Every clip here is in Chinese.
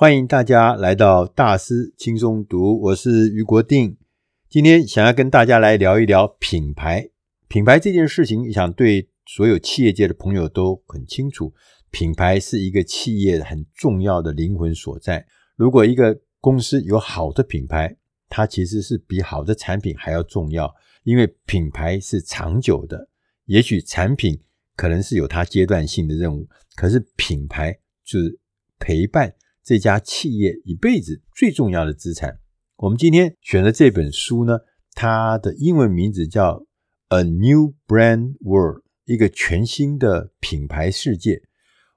欢迎大家来到大师轻松读，我是余国定。今天想要跟大家来聊一聊品牌。品牌这件事情，想对所有企业界的朋友都很清楚。品牌是一个企业很重要的灵魂所在。如果一个公司有好的品牌，它其实是比好的产品还要重要，因为品牌是长久的。也许产品可能是有它阶段性的任务，可是品牌就是陪伴。这家企业一辈子最重要的资产。我们今天选的这本书呢，它的英文名字叫《A New Brand World》，一个全新的品牌世界。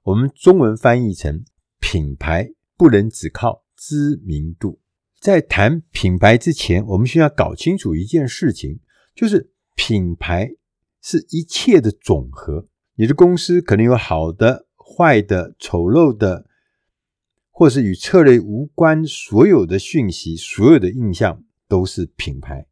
我们中文翻译成“品牌不能只靠知名度”。在谈品牌之前，我们需要搞清楚一件事情，就是品牌是一切的总和。你的公司可能有好的、坏的、丑陋的。或是与策略无关，所有的讯息、所有的印象都是品牌。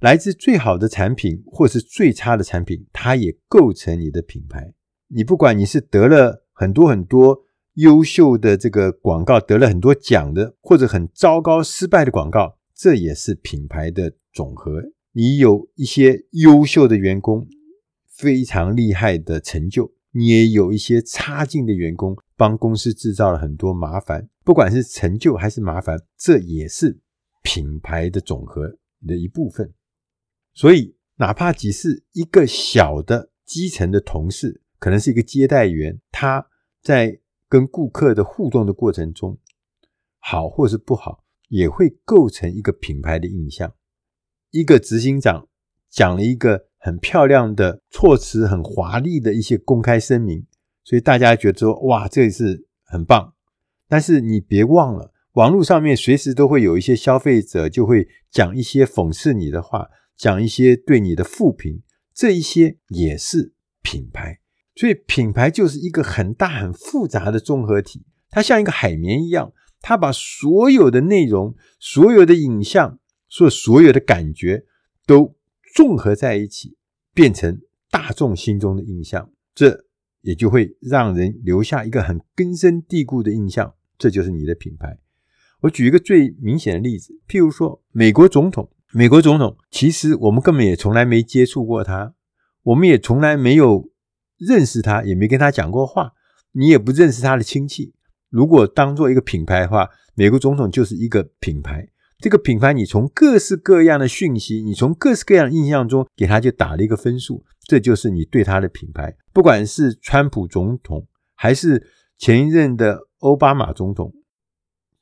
来自最好的产品，或是最差的产品，它也构成你的品牌。你不管你是得了很多很多优秀的这个广告，得了很多奖的，或者很糟糕失败的广告，这也是品牌的总和。你有一些优秀的员工，非常厉害的成就。你也有一些差劲的员工，帮公司制造了很多麻烦，不管是成就还是麻烦，这也是品牌的总和的一部分。所以，哪怕只是一个小的基层的同事，可能是一个接待员，他在跟顾客的互动的过程中，好或是不好，也会构成一个品牌的印象。一个执行长讲了一个。很漂亮的措辞，很华丽的一些公开声明，所以大家觉得说哇，这是很棒。但是你别忘了，网络上面随时都会有一些消费者就会讲一些讽刺你的话，讲一些对你的负评，这一些也是品牌。所以品牌就是一个很大很复杂的综合体，它像一个海绵一样，它把所有的内容、所有的影像、所所有的感觉都综合在一起，变成大众心中的印象，这也就会让人留下一个很根深蒂固的印象，这就是你的品牌。我举一个最明显的例子，譬如说美国总统，美国总统其实我们根本也从来没接触过他，我们也从来没有认识他，也没跟他讲过话，你也不认识他的亲戚。如果当做一个品牌的话，美国总统就是一个品牌。这个品牌，你从各式各样的讯息，你从各式各样的印象中给他就打了一个分数，这就是你对他的品牌。不管是川普总统，还是前一任的奥巴马总统，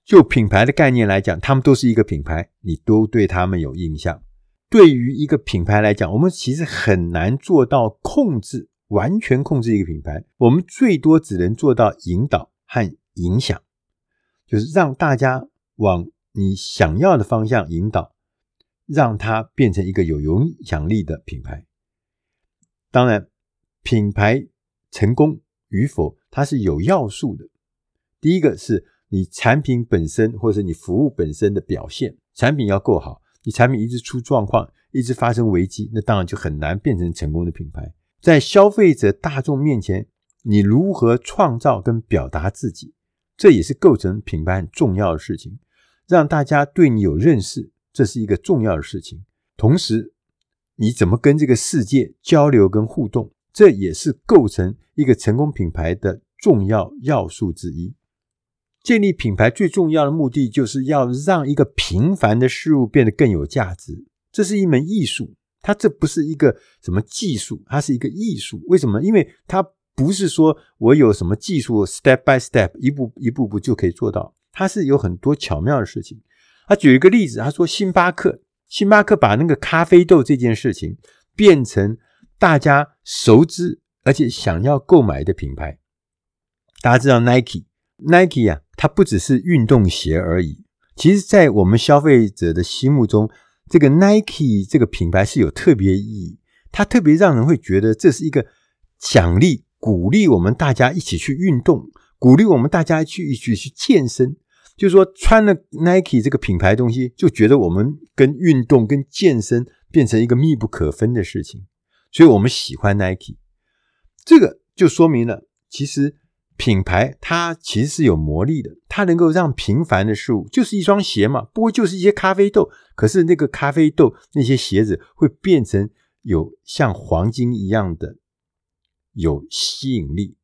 就品牌的概念来讲，他们都是一个品牌，你都对他们有印象。对于一个品牌来讲，我们其实很难做到控制，完全控制一个品牌，我们最多只能做到引导和影响，就是让大家往。你想要的方向引导，让它变成一个有影响力的品牌。当然，品牌成功与否，它是有要素的。第一个是你产品本身，或者你服务本身的表现，产品要够好。你产品一直出状况，一直发生危机，那当然就很难变成成功的品牌。在消费者大众面前，你如何创造跟表达自己，这也是构成品牌很重要的事情。让大家对你有认识，这是一个重要的事情。同时，你怎么跟这个世界交流跟互动，这也是构成一个成功品牌的重要要素之一。建立品牌最重要的目的，就是要让一个平凡的事物变得更有价值。这是一门艺术，它这不是一个什么技术，它是一个艺术。为什么？因为它不是说我有什么技术，step by step，一步一步步就可以做到。它是有很多巧妙的事情。他举一个例子，他说星巴克，星巴克把那个咖啡豆这件事情变成大家熟知而且想要购买的品牌。大家知道 Nike，Nike 啊，它不只是运动鞋而已。其实，在我们消费者的心目中，这个 Nike 这个品牌是有特别意义，它特别让人会觉得这是一个奖励，鼓励我们大家一起去运动，鼓励我们大家去一起去健身。就是说，穿了 Nike 这个品牌东西，就觉得我们跟运动、跟健身变成一个密不可分的。事情，所以我们喜欢 Nike。这个就说明了，其实品牌它其实是有魔力的，它能够让平凡的。事物，就是一双鞋嘛，不过就是一些咖啡豆，可是那个咖啡豆那些鞋子会变成有像黄金一样的。有吸引力，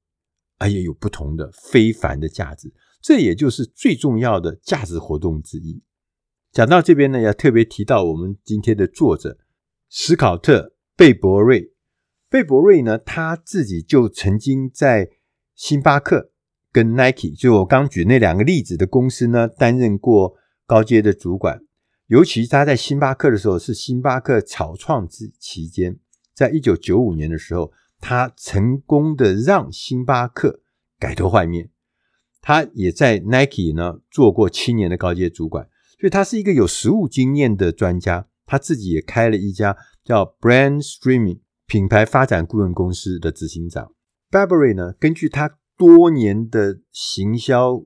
而且有不同的。非凡的。价值，这也就是最重要的价值活动之一。讲到这边呢，要特别提到我们今天的作者史考特贝伯瑞。贝伯瑞呢，他自己就曾经在星巴克跟 Nike，就我刚举那两个例子的公司呢，担任过高阶的主管。尤其他在星巴克的时候，是星巴克草创之期间，在一九九五年的时候，他成功的让星巴克改头换面。他也在 Nike 呢做过七年的高阶主管，所以他是一个有实务经验的专家。他自己也开了一家叫 Brand Streaming 品牌发展顾问公司的执行长。Burberry 呢，根据他多年的行销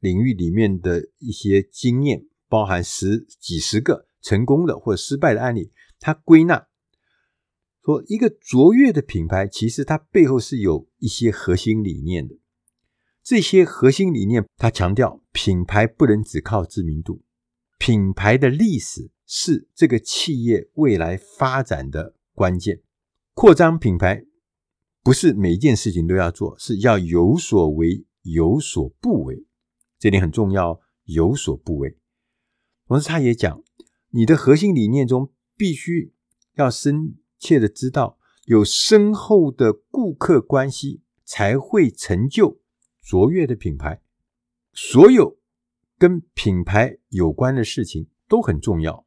领域里面的一些经验，包含十几十个成功的或者失败的案例，他归纳说，一个卓越的品牌其实它背后是有一些核心理念的。这些核心理念，他强调品牌不能只靠知名度，品牌的历史是这个企业未来发展的关键，扩张品牌。不是每一件事情都要做，是要有所为，有所不为，这点很重要。有所不为，同时他也讲，你的核心理念中必须要深切的知道，有深厚的顾客关系才会成就卓越的品牌。所有跟品牌有关的事情都很重要。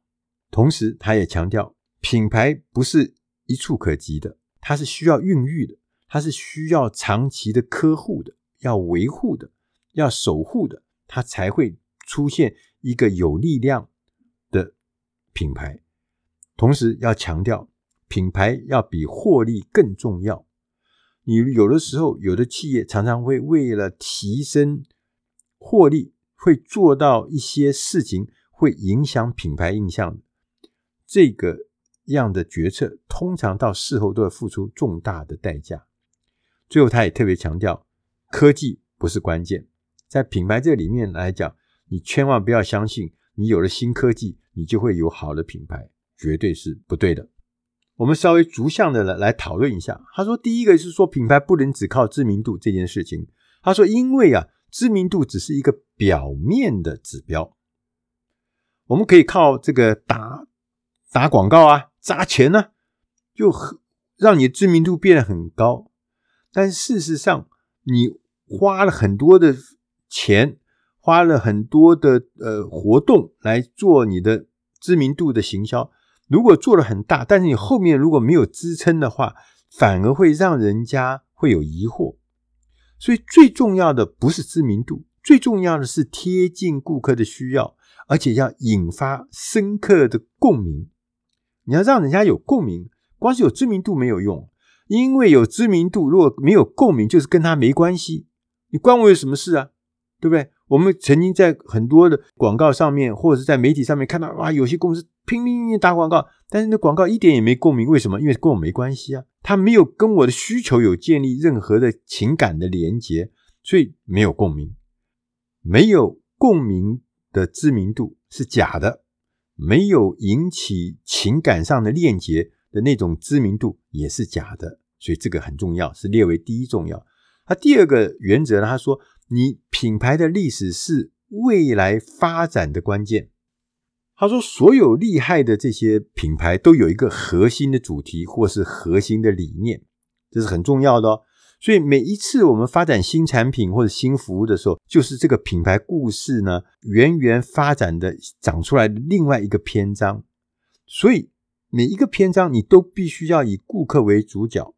同时，他也强调，品牌不是一触可及的，它是需要孕育的。它是需要长期的呵护的，要维护的，要守护的，它才会出现一个有力量的品牌。同时要强调，品牌要比获利更重要。你有的时候，有的企业常常会为了提升获利，会做到一些事情，会影响品牌印象。这个样的决策，通常到事后都要付出重大的代价。最后，他也特别强调，科技不是关键。在品牌这里面来讲，你千万不要相信，你有了新科技，你就会有好的品牌，绝对是不对的。我们稍微逐项的来来讨论一下。他说，第一个是说，品牌不能只靠知名度这件事情。他说，因为啊，知名度只是一个表面的指标，我们可以靠这个打打广告啊，砸钱呢、啊，就让你知名度变得很高。但事实上，你花了很多的钱，花了很多的呃活动来做你的知名度的行销。如果做了很大，但是你后面如果没有支撑的话，反而会让人家会有疑惑。所以最重要的不是知名度，最重要的是贴近顾客的需要，而且要引发深刻的共鸣。你要让人家有共鸣，光是有知名度没有用。因为有知名度，如果没有共鸣，就是跟他没关系。你关我有什么事啊？对不对？我们曾经在很多的广告上面，或者是在媒体上面看到，哇，有些公司拼命打广告，但是那广告一点也没共鸣。为什么？因为跟我没关系啊，他没有跟我的需求有建立任何的情感的连接，所以没有共鸣。没有共鸣的知名度是假的，没有引起情感上的链接。的那种知名度也是假的，所以这个很重要，是列为第一重要。那第二个原则呢，他说，你品牌的历史是未来发展的关键。他说，所有厉害的这些品牌都有一个核心的主题或是核心的理念，这是很重要的哦。所以每一次我们发展新产品或者新服务的时候，就是这个品牌故事呢，源源发展的长出来的另外一个篇章。所以。每一个篇章，你都必须要以顾客为主角，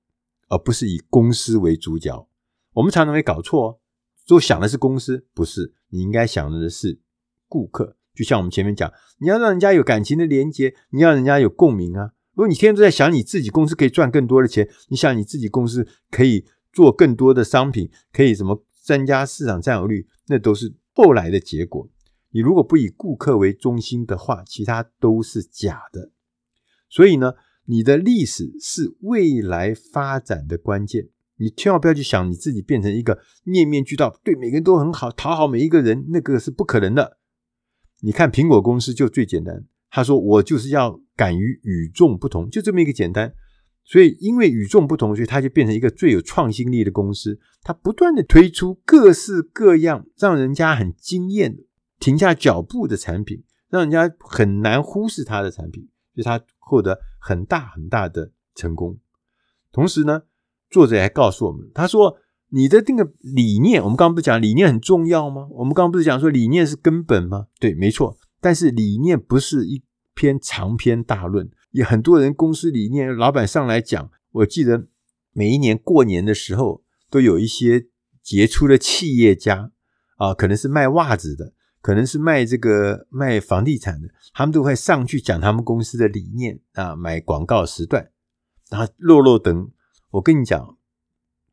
而不是以公司为主角。我们常常会搞错，哦都想的是公司，不是，你应该想的是顾客。就像我们前面讲，你要让人家有感情的连接，你要人家有共鸣啊。如果你天天都在想你自己公司可以赚更多的钱，你想你自己公司可以做更多的商品，可以怎么增加市场占有率，那都是后来的结果。你如果不以顾客为中心的话，其他都是假的。所以呢，你的历史是未来发展的关键。你千万不要去想你自己变成一个面面俱到，对每个人都很好，讨好每一个人，那个是不可能的。你看苹果公司就最简单，他说我就是要敢于与众不同，就这么一个简单。所以因为与众不同，所以他就变成一个最有创新力的公司。他不断的推出各式各样让人家很惊艳、停下脚步的产品，让人家很难忽视他的产品，所以他获得很大很大的成功。同时呢，作者还告诉我们，他说：“你的那个理念，我们刚刚不是讲理念很重要吗？我们刚刚不是讲说理念是根本吗？对，没错。但是理念不是一篇长篇大论，有很多人公司理念，老板上来讲。我记得每一年过年的时候，都有一些杰出的企业家啊，可能是卖袜子的，可能是卖这个卖房地产的，他们都会上去讲他们公司的理念啊，买广告时段。”然后落落等，我跟你讲，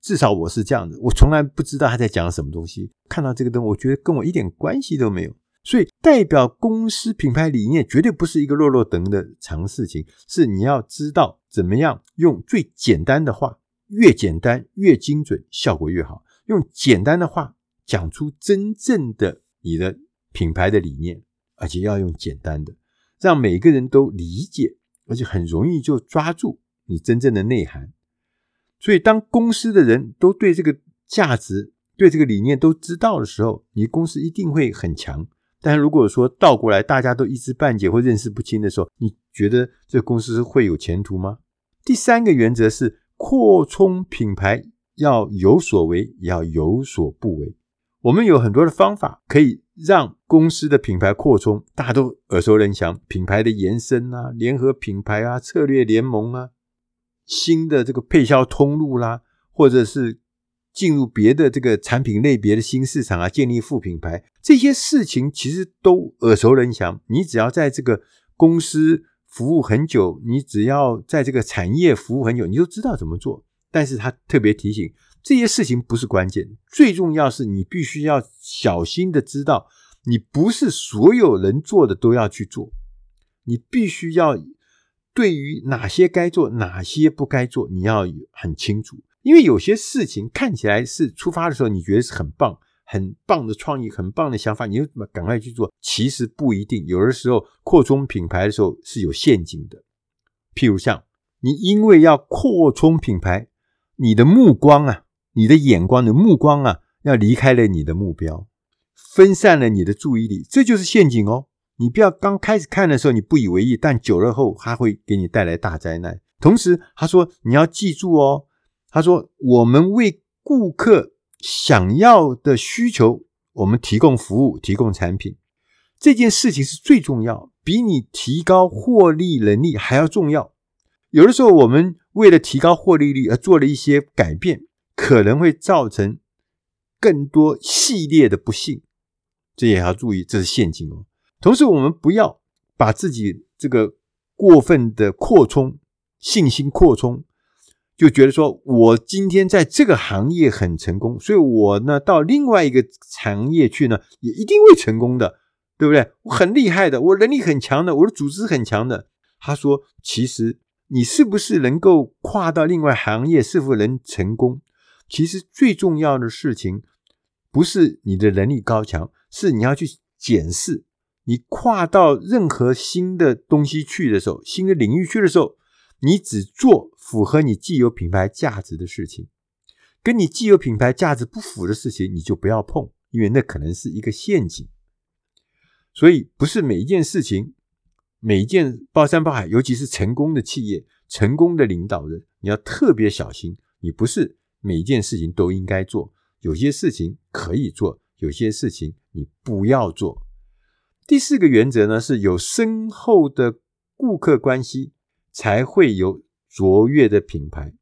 至少我是这样的，我从来不知道他在讲什么东西。看到这个灯，我觉得跟我一点关系都没有。所以，代表公司品牌理念绝对不是一个落落等的常事情，是你要知道怎么样用最简单的话，越简单越精准，效果越好。用简单的话讲出真正的你的品牌的理念，而且要用简单的，让每个人都理解，而且很容易就抓住。你真正的内涵，所以当公司的人都对这个价值、对这个理念都知道的时候，你公司一定会很强。但如果说倒过来，大家都一知半解或认识不清的时候，你觉得这公司会有前途吗？第三个原则是扩充品牌要有所为，也要有所不为。我们有很多的方法可以让公司的品牌扩充，大家都耳熟能详，品牌的延伸啊，联合品牌啊，策略联盟啊。新的这个配销通路啦，或者是进入别的这个产品类别的新市场啊，建立副品牌，这些事情其实都耳熟能详。你只要在这个公司服务很久，你只要在这个产业服务很久，你就知道怎么做。但是他特别提醒，这些事情不是关键，最重要是你必须要小心的知道，你不是所有人做的都要去做，你必须要。对于哪些该做，哪些不该做，你要很清楚。因为有些事情看起来是出发的时候，你觉得是很棒、很棒的创意、很棒的想法，你就赶快去做。其实不一定，有的时候扩充品牌的时候是有陷阱的。譬如像你因为要扩充品牌，你的目光啊，你的眼光的目光啊，要离开了你的目标，分散了你的注意力，这就是陷阱哦。你不要刚开始看的时候你不以为意，但久了后它会给你带来大灾难。同时，他说你要记住哦，他说我们为顾客想要的需求，我们提供服务、提供产品，这件事情是最重要，比你提高获利能力还要重要。有的时候，我们为了提高获利率而做了一些改变，可能会造成更多系列的不幸，这也要注意，这是陷阱哦。同时，我们不要把自己这个过分的扩充、信心扩充，就觉得说我今天在这个行业很成功，所以我呢到另外一个行业去呢也一定会成功的，对不对？我很厉害的，我能力很强的，我的组织很强的。他说，其实你是不是能够跨到另外行业，是否能成功？其实最重要的事情不是你的能力高强，是你要去检视。你跨到任何新的东西去的时候，新的领域去的时候，你只做符合你既有品牌价值的事情，跟你既有品牌价值不符的事情，你就不要碰，因为那可能是一个陷阱。所以，不是每一件事情，每一件包山包海，尤其是成功的企业、成功的领导人，你要特别小心。你不是每一件事情都应该做，有些事情可以做，有些事情你不要做。第四个原则呢，是有深厚的顾客关系，才会有卓越的品牌。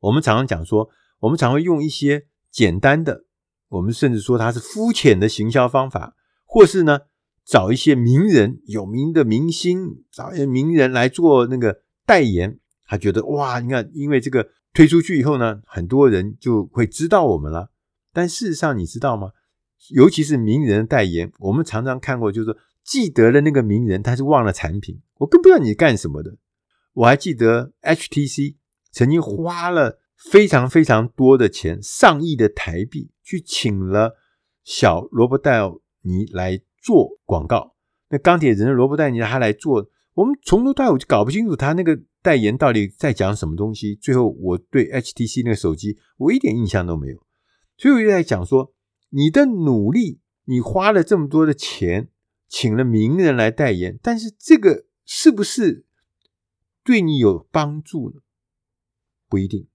我们常常讲说，我们常会用一些简单的，我们甚至说它是肤浅的行销方法，或是呢，找一些名人、有名的明星，找一些名人来做那个代言。他觉得哇，你看，因为这个推出去以后呢，很多人就会知道我们了。但事实上，你知道吗？尤其是名人的代言，我们常常看过，就是说记得了那个名人，他是忘了产品。我更不知道你干什么的。我还记得 HTC 曾经花了非常非常多的钱，上亿的台币，去请了小罗伯戴尼来做广告。那钢铁人罗伯戴尼他来做，我们从头到尾就搞不清楚他那个代言到底在讲什么东西。最后我对 HTC 那个手机，我一点印象都没有。所以我就在讲说，你的努力，你花了这么多的钱，请了名人来代言，但是这个是不是对你有帮助呢？不一定。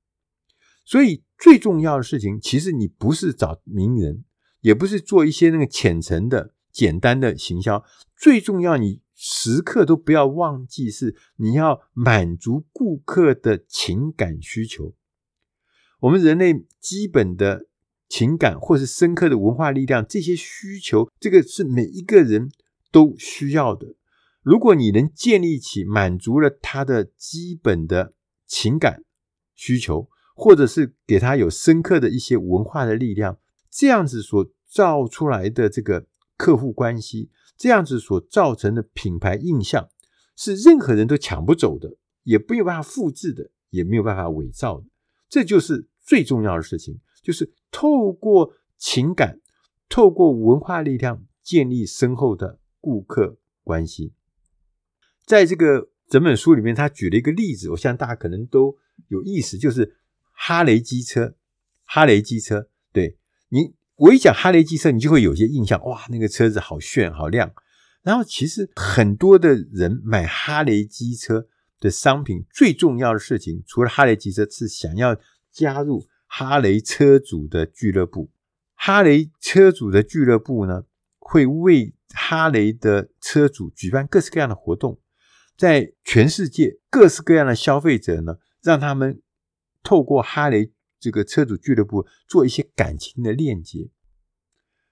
所以最重要的事情，其实你不是找名人，也不是做一些那个浅层的、简单的行销。最重要，你时刻都不要忘记，是你要满足顾客的情感需求。我们人类基本的情感，或是深刻的文化力量，这些需求，这个是每一个人都需要的。如果你能建立起满足了他的基本的情感需求，或者是给他有深刻的一些文化的力量，这样子所造出来的这个客户关系，这样子所造成的品牌印象，是任何人都抢不走的，也没有办法复制的，也没有办法伪造的。这就是最重要的事情，就是透过情感，透过文化力量，建立深厚的顾客关系。在这个整本书里面，他举了一个例子，我相信大家可能都有意思，就是。哈雷机车，哈雷机车，对你，我一讲哈雷机车，你就会有些印象，哇，那个车子好炫，好亮。然后其实很多的人买哈雷机车的商品，最重要的事情，除了哈雷机车，是想要加入哈雷车主的俱乐部。哈雷车主的俱乐部呢，会为哈雷的车主举办各式各样的活动，在全世界各式各样的消费者呢，让他们。透过哈雷这个车主俱乐部做一些感情的链接，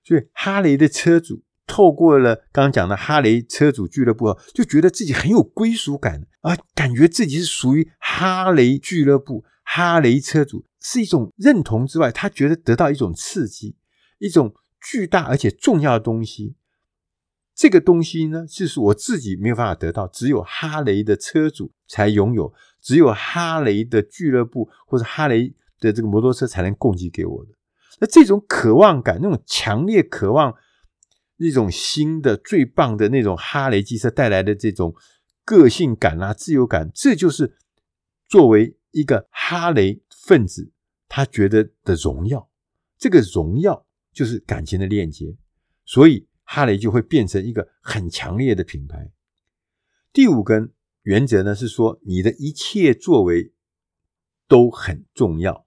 所以哈雷的车主透过了刚刚讲的哈雷车主俱乐部，就觉得自己很有归属感啊，感觉自己是属于哈雷俱乐部，哈雷车主是一种认同之外，他觉得得到一种刺激，一种巨大而且重要的东西。这个东西呢，就是我自己没有办法得到，只有哈雷的车主才拥有，只有哈雷的俱乐部或者哈雷的这个摩托车才能供给给我的。那这种渴望感，那种强烈渴望，那种新的最棒的那种哈雷机车带来的这种个性感啊、自由感，这就是作为一个哈雷分子，他觉得的荣耀。这个荣耀就是感情的链接，所以。哈雷就会变成一个很强烈的品牌。第五个原则呢，是说你的一切作为都很重要，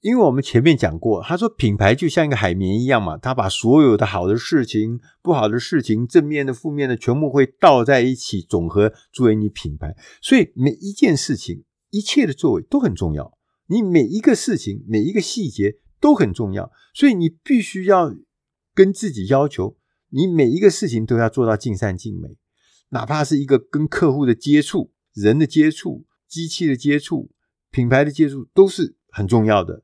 因为我们前面讲过，他说品牌就像一个海绵一样嘛，他把所有的好的事情、不好的事情、正面的、负面的，全部会倒在一起，总和作为你品牌。所以每一件事情、一切的作为都很重要，你每一个事情、每一个细节都很重要，所以你必须要。跟自己要求，你每一个事情都要做到尽善尽美，哪怕是一个跟客户的接触、人的接触、机器的接触、品牌的接触，都是很重要的。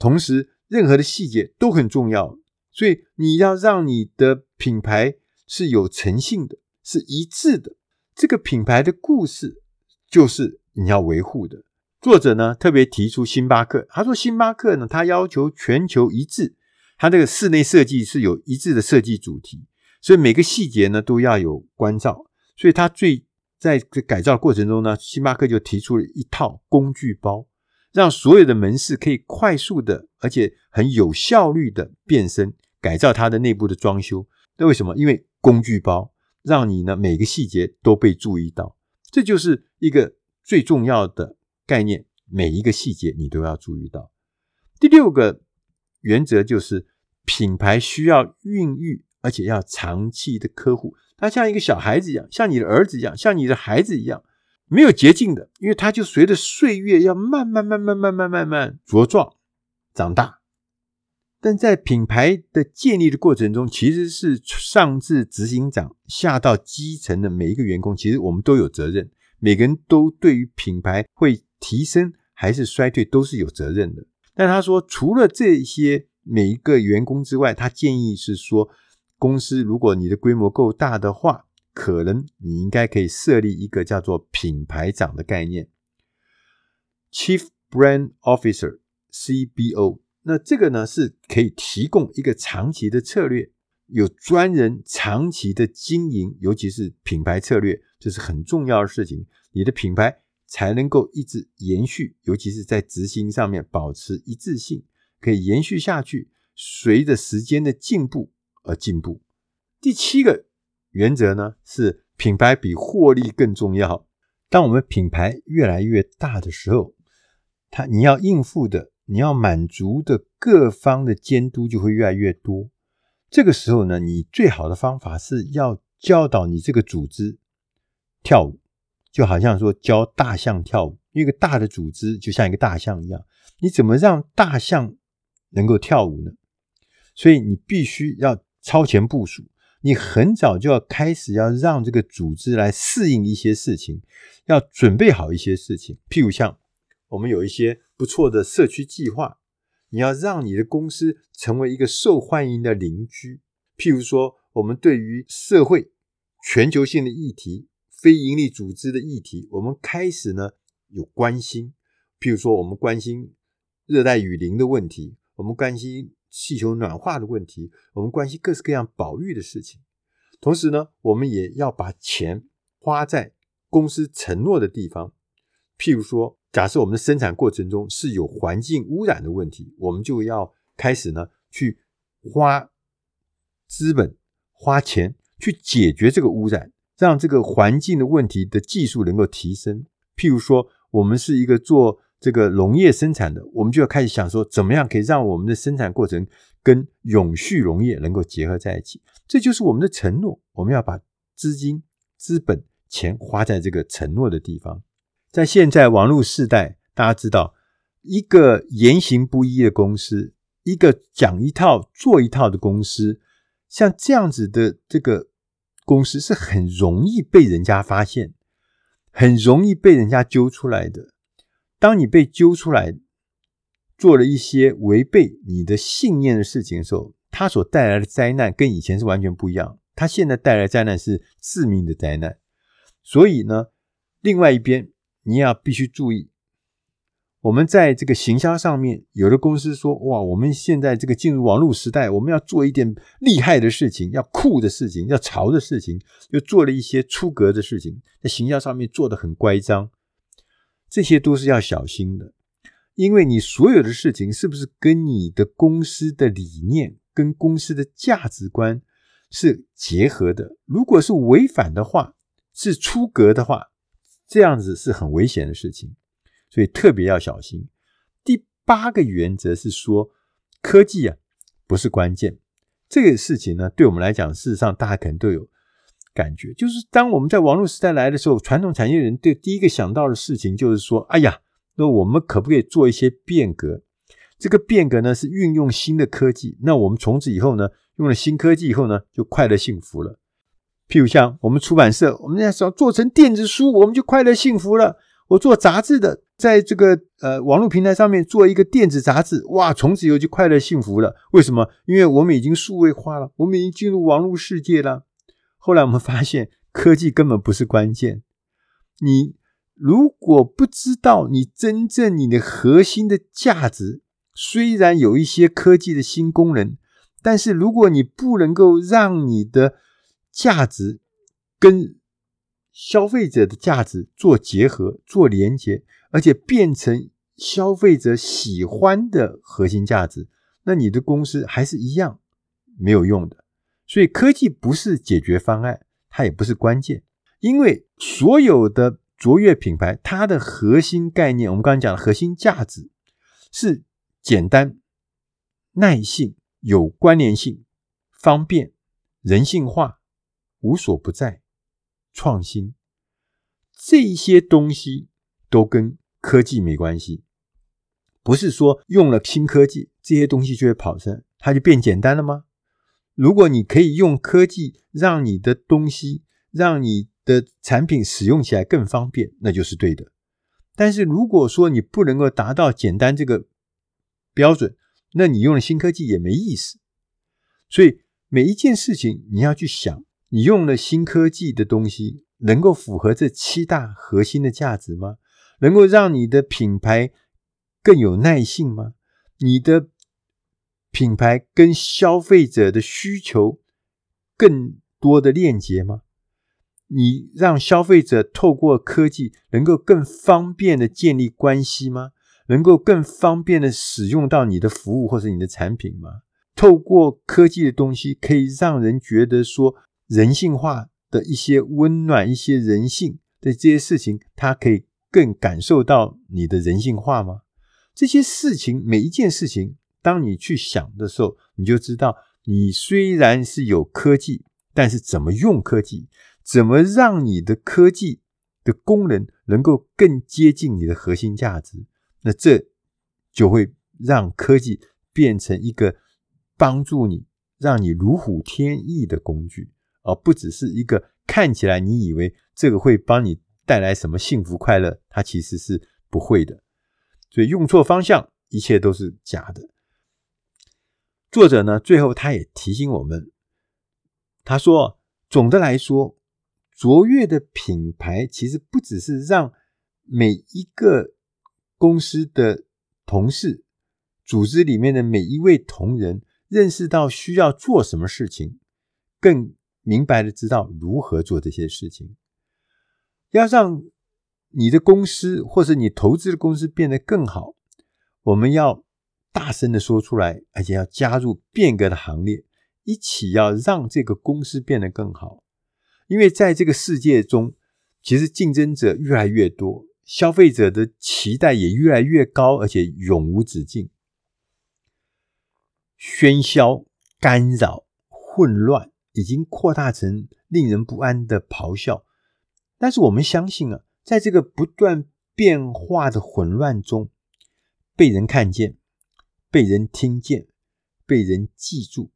同时，任何的细节都很重要，所以你要让你的品牌是有诚信的，是一致的。这个品牌的故事就是你要维护的。作者呢特别提出星巴克，他说星巴克呢，他要求全球一致。它这个室内设计是有一致的设计主题，所以每个细节呢都要有关照。所以他最在改造过程中呢，星巴克就提出了一套工具包，让所有的门市可以快速的而且很有效率的变身改造它的内部的装修。那为什么？因为工具包让你呢每个细节都被注意到，这就是一个最重要的概念，每一个细节你都要注意到。第六个。原则就是品牌需要孕育，而且要长期的呵护。它像一个小孩子一样，像你的儿子一样，像你的孩子一样，没有捷径的，因为它就随着岁月要慢慢、慢慢、慢慢、慢慢茁壮长大。但在品牌的建立的过程中，其实是上至执行长，下到基层的每一个员工，其实我们都有责任。每个人都对于品牌会提升还是衰退，都是有责任的。但他说，除了这些每一个员工之外，他建议是说，公司如果你的规模够大的话，可能你应该可以设立一个叫做品牌长的概念 （Chief Brand Officer（CBO）。那这个呢是可以提供一个长期的策略，有专人长期的经营，尤其是品牌策略，这是很重要的事情。你的品牌才能够一直延续，尤其是在执行上面保持一致性，可以延续下去，随着时间的进步而进步。第七个原则呢是品牌比获利更重要。当我们品牌越来越大的时候，它你要应付的。你要满足的各方的监督就会越来越多。这个时候呢，你最好的方法是要教导你这个组织跳舞，就好像说教大象跳舞。一个大的组织就像一个大象一样，你怎么让大象能够跳舞呢？所以你必须要超前部署，你很早就要开始要让这个组织来适应一些事情，要准备好一些事情，譬如像。我们有一些不错的社区计划，你要让你的公司成为一个受欢迎的邻居。譬如说，我们对于社会全球性的议题、非营利组织的议题，我们开始呢有关心。譬如说，我们关心热带雨林的问题，我们关心气球暖化的问题，我们关心各式各样保育的事情。同时呢，我们也要把钱花在公司承诺的地方，譬如说。假设我们的生产过程中是有环境污染的问题，我们就要开始呢去花资本、花钱去解决这个污染，让这个环境的问题的技术能够提升。譬如说，我们是一个做这个农业生产的，我们就要开始想说，怎么样可以让我们的生产过程跟永续农业能够结合在一起？这就是我们的承诺，我们要把资金、资本、钱花在这个承诺的地方。在现在网络时代，大家知道，一个言行不一的公司，一个讲一套做一套的公司，像这样子的这个公司是很容易被人家发现，很容易被人家揪出来的。当你被揪出来，做了一些违背你的信念的事情的时候，它所带来的灾难跟以前是完全不一样。它现在带来灾难是致命的灾难。所以呢，另外一边。你也要必须注意，我们在这个行销上面，有的公司说：“哇，我们现在这个进入网络时代，我们要做一点厉害的事情，要酷的事情，要潮的事情，又做了一些出格的事情，在行销上面做得很乖张。”这些都是要小心的，因为你所有的事情是不是跟你的公司的理念、跟公司的价值观是结合的？如果是违反的话，是出格的话。这样子是很危险的事情，所以特别要小心。第八个原则是说，科技啊不是关键。这个事情呢，对我们来讲，事实上大家可能都有感觉，就是当我们在网络时代来的时候，传统产业人对第一个想到的事情就是说：哎呀，那我们可不可以做一些变革？这个变革呢是运用新的科技。那我们从此以后呢，用了新科技以后呢，就快乐幸福了。譬如像我们出版社，我们要想做成电子书，我们就快乐幸福了。我做杂志的，在这个呃网络平台上面做一个电子杂志，哇，从此以后就快乐幸福了。为什么？因为我们已经数位化了，我们已经进入网络世界了。后来我们发现，科技根本不是关键。你如果不知道你真正你的核心的价值，虽然有一些科技的新功能，但是如果你不能够让你的价值跟消费者的价值做结合、做连接，而且变成消费者喜欢的核心价值，那你的公司还是一样没有用的。所以科技不是解决方案，它也不是关键，因为所有的卓越品牌，它的核心概念，我们刚刚讲的核心价值是简单、耐性、有关联性、方便、人性化。无所不在，创新，这些东西都跟科技没关系。不是说用了新科技，这些东西就会跑车，它就变简单了吗？如果你可以用科技让你的东西，让你的产品使用起来更方便，那就是对的。但是如果说你不能够达到简单这个标准，那你用了新科技也没意思。所以每一件事情你要去想。你用了新科技的东西，能够符合这七大核心的价值吗？能够让你的品牌更有耐性吗？你的品牌跟消费者的需求更多的链接吗？你让消费者透过科技能够更方便的建立关系吗？能够更方便的使用到你的服务或者你的产品吗？透过科技的东西，可以让人觉得说人性化的一些温暖、一些人性的这些事情，它可以更感受到你的人性化吗？这些事情，每一件事情，当你去想的时候，你就知道，你虽然是有科技，但是怎么用科技？怎么让你的科技的功能能够更接近你的核心价值？那这就会让科技变成一个帮助你、让你如虎添翼的工具，而不只是一个看起来你以为这个会帮你带来什么幸福快乐，它其实是不会的。所以用错方向，一切都是假的。作者呢，最后他也提醒我们，他说：总的来说。卓越的品牌其实不只是让每一个公司的同事、组织里面的每一位同仁认识到需要做什么事情，更明白的知道如何做这些事情。要让你的公司或者你投资的公司变得更好，我们要大声的说出来，而且要加入变革的行列，一起要让这个公司变得更好。因为在这个世界中，其实竞争者越来越多，消费者的期待也越来越高，而且永无止境。喧嚣、干扰、混乱已经扩大成令人不安的咆哮。但是我们相信啊，在这个不断变化的混乱中，被人看见、被人听见、被人记住，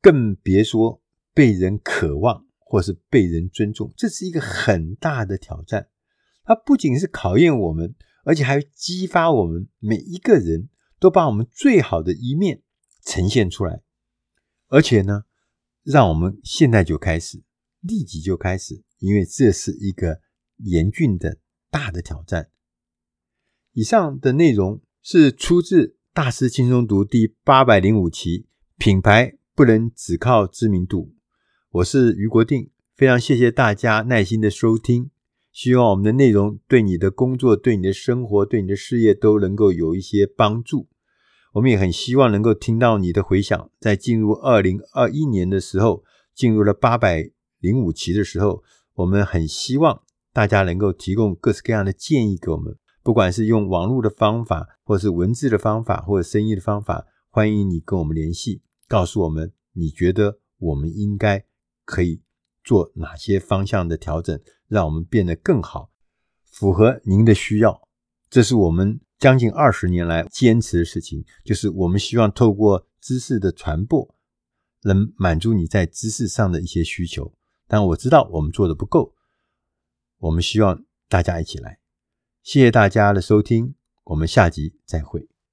更别说。被人渴望，或是被人尊重，这是一个很大的挑战。它不仅是考验我们，而且还激发我们每一个人都把我们最好的一面呈现出来。而且呢，让我们现在就开始，立即就开始，因为这是一个严峻的大的挑战。以上的内容是出自《大师轻松读》第八百零五期，品牌不能只靠知名度。我是余国定，非常谢谢大家耐心的收听，希望我们的内容对你的工作、对你的生活、对你的事业都能够有一些帮助。我们也很希望能够听到你的回响，在进入二零二一年的时候，进入了八百零五期的时候，我们很希望大家能够提供各式各样的建议给我们，不管是用网络的方法，或是文字的方法，或者声音的方法，欢迎你跟我们联系，告诉我们你觉得我们应该。可以做哪些方向的调整，让我们变得更好，符合您的需要。这是我们将近二十年来坚持的事情，就是我们希望透过知识的传播，能满足你在知识上的一些需求。但我知道我们做的不够，我们希望大家一起来。谢谢大家的收听，我们下集再会。